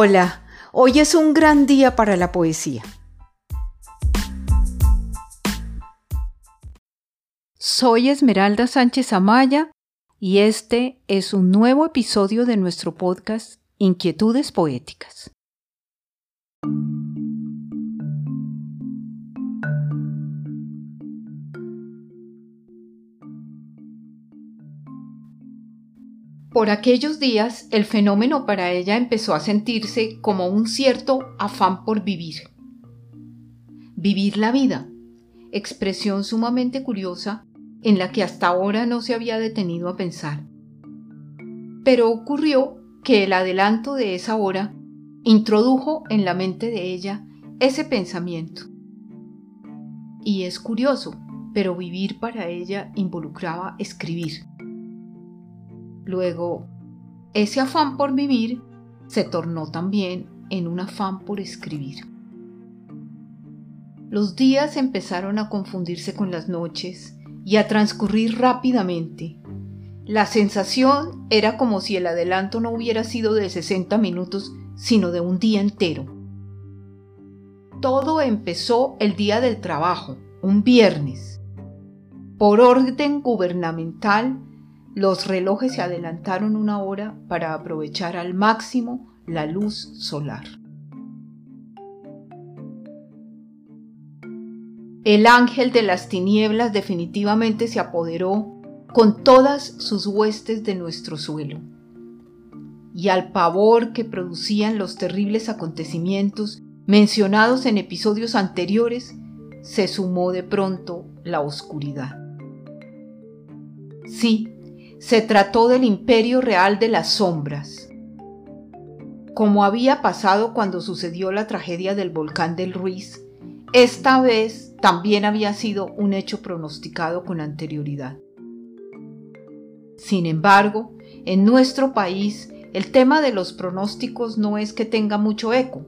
Hola, hoy es un gran día para la poesía. Soy Esmeralda Sánchez Amaya y este es un nuevo episodio de nuestro podcast Inquietudes Poéticas. Por aquellos días el fenómeno para ella empezó a sentirse como un cierto afán por vivir. Vivir la vida, expresión sumamente curiosa en la que hasta ahora no se había detenido a pensar. Pero ocurrió que el adelanto de esa hora introdujo en la mente de ella ese pensamiento. Y es curioso, pero vivir para ella involucraba escribir. Luego, ese afán por vivir se tornó también en un afán por escribir. Los días empezaron a confundirse con las noches y a transcurrir rápidamente. La sensación era como si el adelanto no hubiera sido de 60 minutos, sino de un día entero. Todo empezó el día del trabajo, un viernes. Por orden gubernamental, los relojes se adelantaron una hora para aprovechar al máximo la luz solar. El ángel de las tinieblas definitivamente se apoderó con todas sus huestes de nuestro suelo. Y al pavor que producían los terribles acontecimientos mencionados en episodios anteriores, se sumó de pronto la oscuridad. Sí, se trató del imperio real de las sombras. Como había pasado cuando sucedió la tragedia del volcán del Ruiz, esta vez también había sido un hecho pronosticado con anterioridad. Sin embargo, en nuestro país el tema de los pronósticos no es que tenga mucho eco.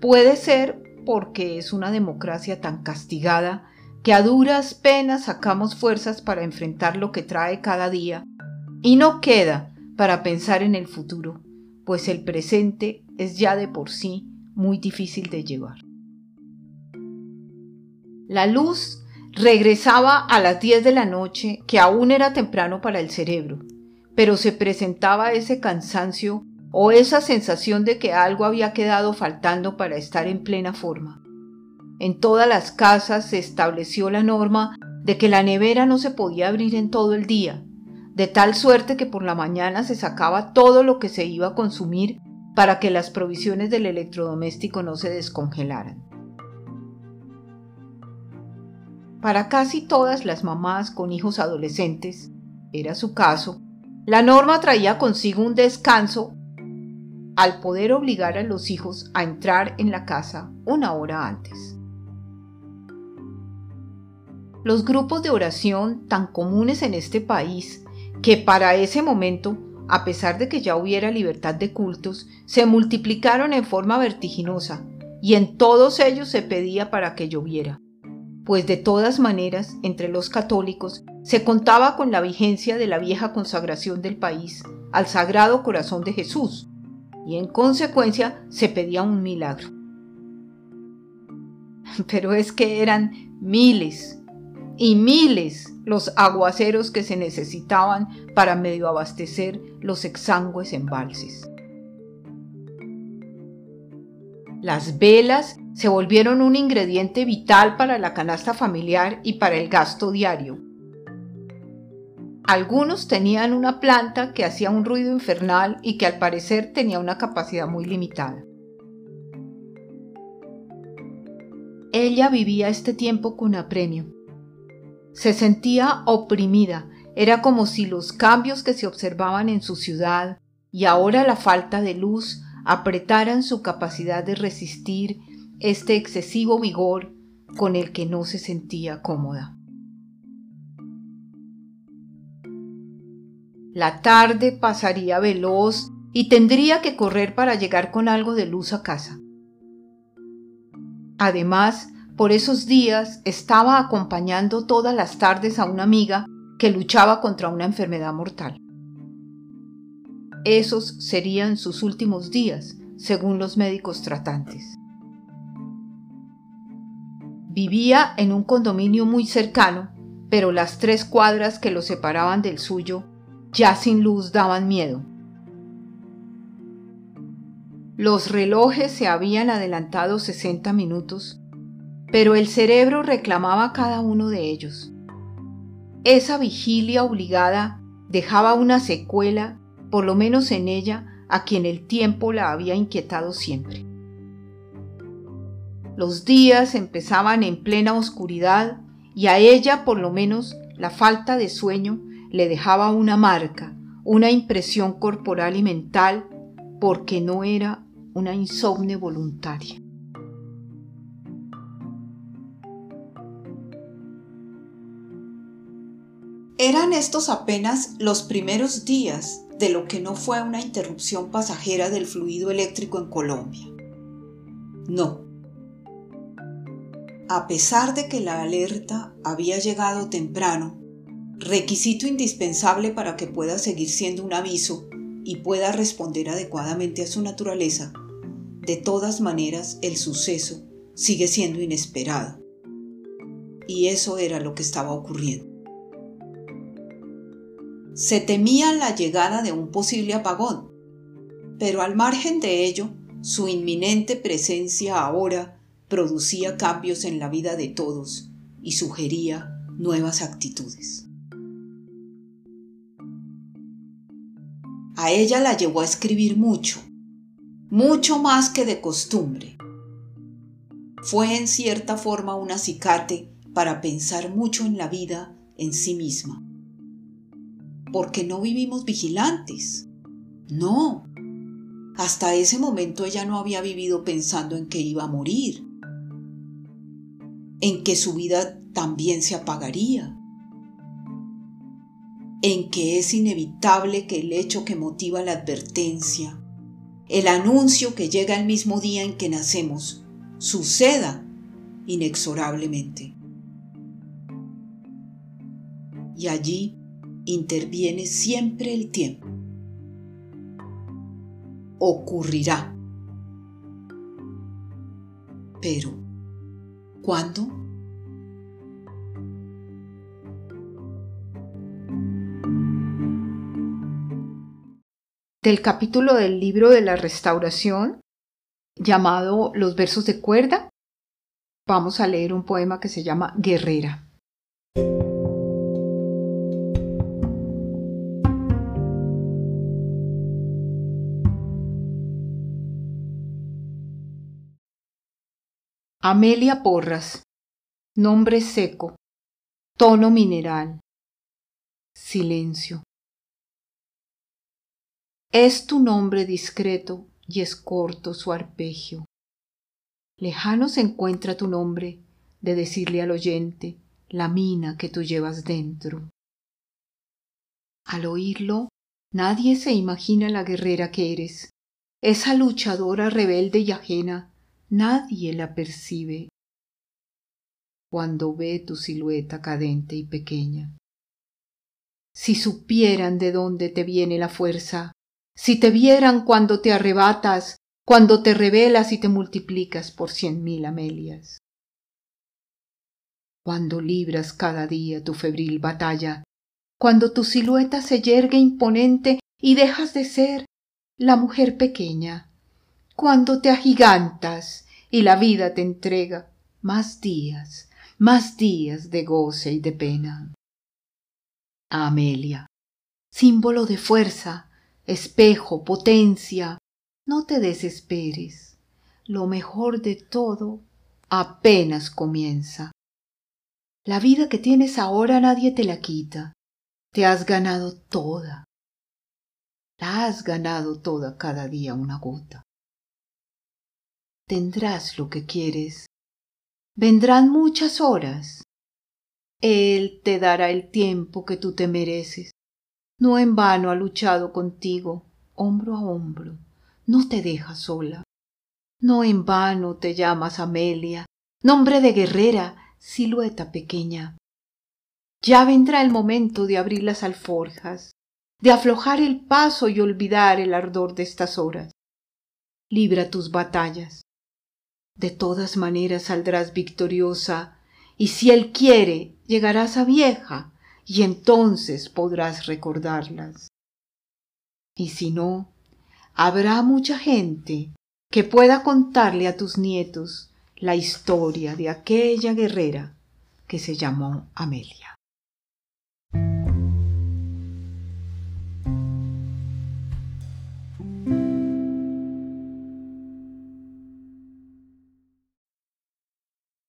Puede ser porque es una democracia tan castigada que a duras penas sacamos fuerzas para enfrentar lo que trae cada día, y no queda para pensar en el futuro, pues el presente es ya de por sí muy difícil de llevar. La luz regresaba a las 10 de la noche, que aún era temprano para el cerebro, pero se presentaba ese cansancio o esa sensación de que algo había quedado faltando para estar en plena forma. En todas las casas se estableció la norma de que la nevera no se podía abrir en todo el día, de tal suerte que por la mañana se sacaba todo lo que se iba a consumir para que las provisiones del electrodoméstico no se descongelaran. Para casi todas las mamás con hijos adolescentes, era su caso, la norma traía consigo un descanso al poder obligar a los hijos a entrar en la casa una hora antes. Los grupos de oración tan comunes en este país, que para ese momento, a pesar de que ya hubiera libertad de cultos, se multiplicaron en forma vertiginosa, y en todos ellos se pedía para que lloviera. Pues de todas maneras, entre los católicos se contaba con la vigencia de la vieja consagración del país al Sagrado Corazón de Jesús, y en consecuencia se pedía un milagro. Pero es que eran miles, y miles los aguaceros que se necesitaban para medio abastecer los exangües embalses. Las velas se volvieron un ingrediente vital para la canasta familiar y para el gasto diario. Algunos tenían una planta que hacía un ruido infernal y que al parecer tenía una capacidad muy limitada. Ella vivía este tiempo con apremio se sentía oprimida, era como si los cambios que se observaban en su ciudad y ahora la falta de luz apretaran su capacidad de resistir este excesivo vigor con el que no se sentía cómoda. La tarde pasaría veloz y tendría que correr para llegar con algo de luz a casa. Además, por esos días estaba acompañando todas las tardes a una amiga que luchaba contra una enfermedad mortal. Esos serían sus últimos días, según los médicos tratantes. Vivía en un condominio muy cercano, pero las tres cuadras que lo separaban del suyo, ya sin luz, daban miedo. Los relojes se habían adelantado 60 minutos, pero el cerebro reclamaba cada uno de ellos. Esa vigilia obligada dejaba una secuela, por lo menos en ella, a quien el tiempo la había inquietado siempre. Los días empezaban en plena oscuridad y a ella por lo menos la falta de sueño le dejaba una marca, una impresión corporal y mental, porque no era una insomne voluntaria. Eran estos apenas los primeros días de lo que no fue una interrupción pasajera del fluido eléctrico en Colombia. No. A pesar de que la alerta había llegado temprano, requisito indispensable para que pueda seguir siendo un aviso y pueda responder adecuadamente a su naturaleza, de todas maneras el suceso sigue siendo inesperado. Y eso era lo que estaba ocurriendo. Se temía la llegada de un posible apagón, pero al margen de ello, su inminente presencia ahora producía cambios en la vida de todos y sugería nuevas actitudes. A ella la llevó a escribir mucho, mucho más que de costumbre. Fue en cierta forma un acicate para pensar mucho en la vida en sí misma porque no vivimos vigilantes. No. Hasta ese momento ella no había vivido pensando en que iba a morir, en que su vida también se apagaría, en que es inevitable que el hecho que motiva la advertencia, el anuncio que llega el mismo día en que nacemos, suceda inexorablemente. Y allí interviene siempre el tiempo. Ocurrirá. Pero, ¿cuándo? Del capítulo del libro de la restauración, llamado Los versos de cuerda, vamos a leer un poema que se llama Guerrera. Amelia Porras. Nombre seco. Tono mineral. Silencio. Es tu nombre discreto y es corto su arpegio. Lejano se encuentra tu nombre de decirle al oyente la mina que tú llevas dentro. Al oírlo, nadie se imagina la guerrera que eres, esa luchadora rebelde y ajena nadie la percibe cuando ve tu silueta cadente y pequeña. Si supieran de dónde te viene la fuerza, si te vieran cuando te arrebatas, cuando te revelas y te multiplicas por cien mil Amelias. Cuando libras cada día tu febril batalla, cuando tu silueta se yergue imponente y dejas de ser la mujer pequeña, cuando te agigantas y la vida te entrega más días, más días de goce y de pena. Amelia, símbolo de fuerza, espejo, potencia, no te desesperes. Lo mejor de todo apenas comienza. La vida que tienes ahora nadie te la quita. Te has ganado toda. La has ganado toda cada día una gota tendrás lo que quieres. Vendrán muchas horas. Él te dará el tiempo que tú te mereces. No en vano ha luchado contigo, hombro a hombro. No te deja sola. No en vano te llamas Amelia, nombre de guerrera, silueta pequeña. Ya vendrá el momento de abrir las alforjas, de aflojar el paso y olvidar el ardor de estas horas libra tus batallas. De todas maneras saldrás victoriosa, y si Él quiere, llegarás a vieja, y entonces podrás recordarlas. Y si no, habrá mucha gente que pueda contarle a tus nietos la historia de aquella guerrera que se llamó Amelia.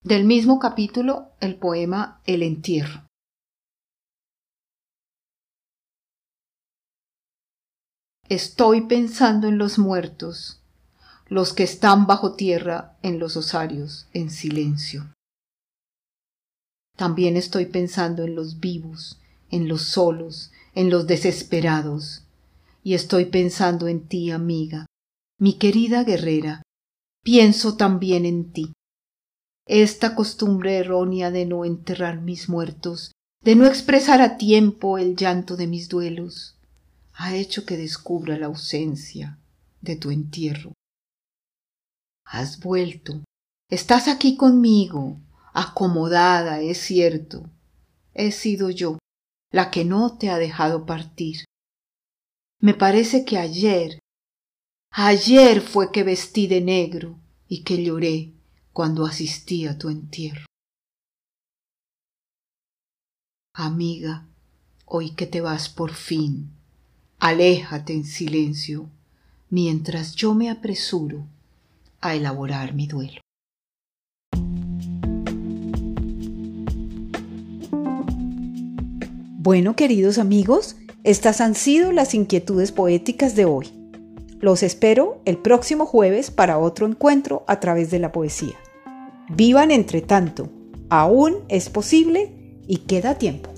Del mismo capítulo, el poema El entierro. Estoy pensando en los muertos, los que están bajo tierra en los osarios, en silencio. También estoy pensando en los vivos, en los solos, en los desesperados, y estoy pensando en ti, amiga, mi querida guerrera, pienso también en ti. Esta costumbre errónea de no enterrar mis muertos, de no expresar a tiempo el llanto de mis duelos, ha hecho que descubra la ausencia de tu entierro. Has vuelto, estás aquí conmigo, acomodada, es cierto. He sido yo la que no te ha dejado partir. Me parece que ayer, ayer fue que vestí de negro y que lloré cuando asistí a tu entierro. Amiga, hoy que te vas por fin, aléjate en silencio, mientras yo me apresuro a elaborar mi duelo. Bueno, queridos amigos, estas han sido las inquietudes poéticas de hoy. Los espero el próximo jueves para otro encuentro a través de la poesía. Vivan entre tanto, aún es posible y queda tiempo.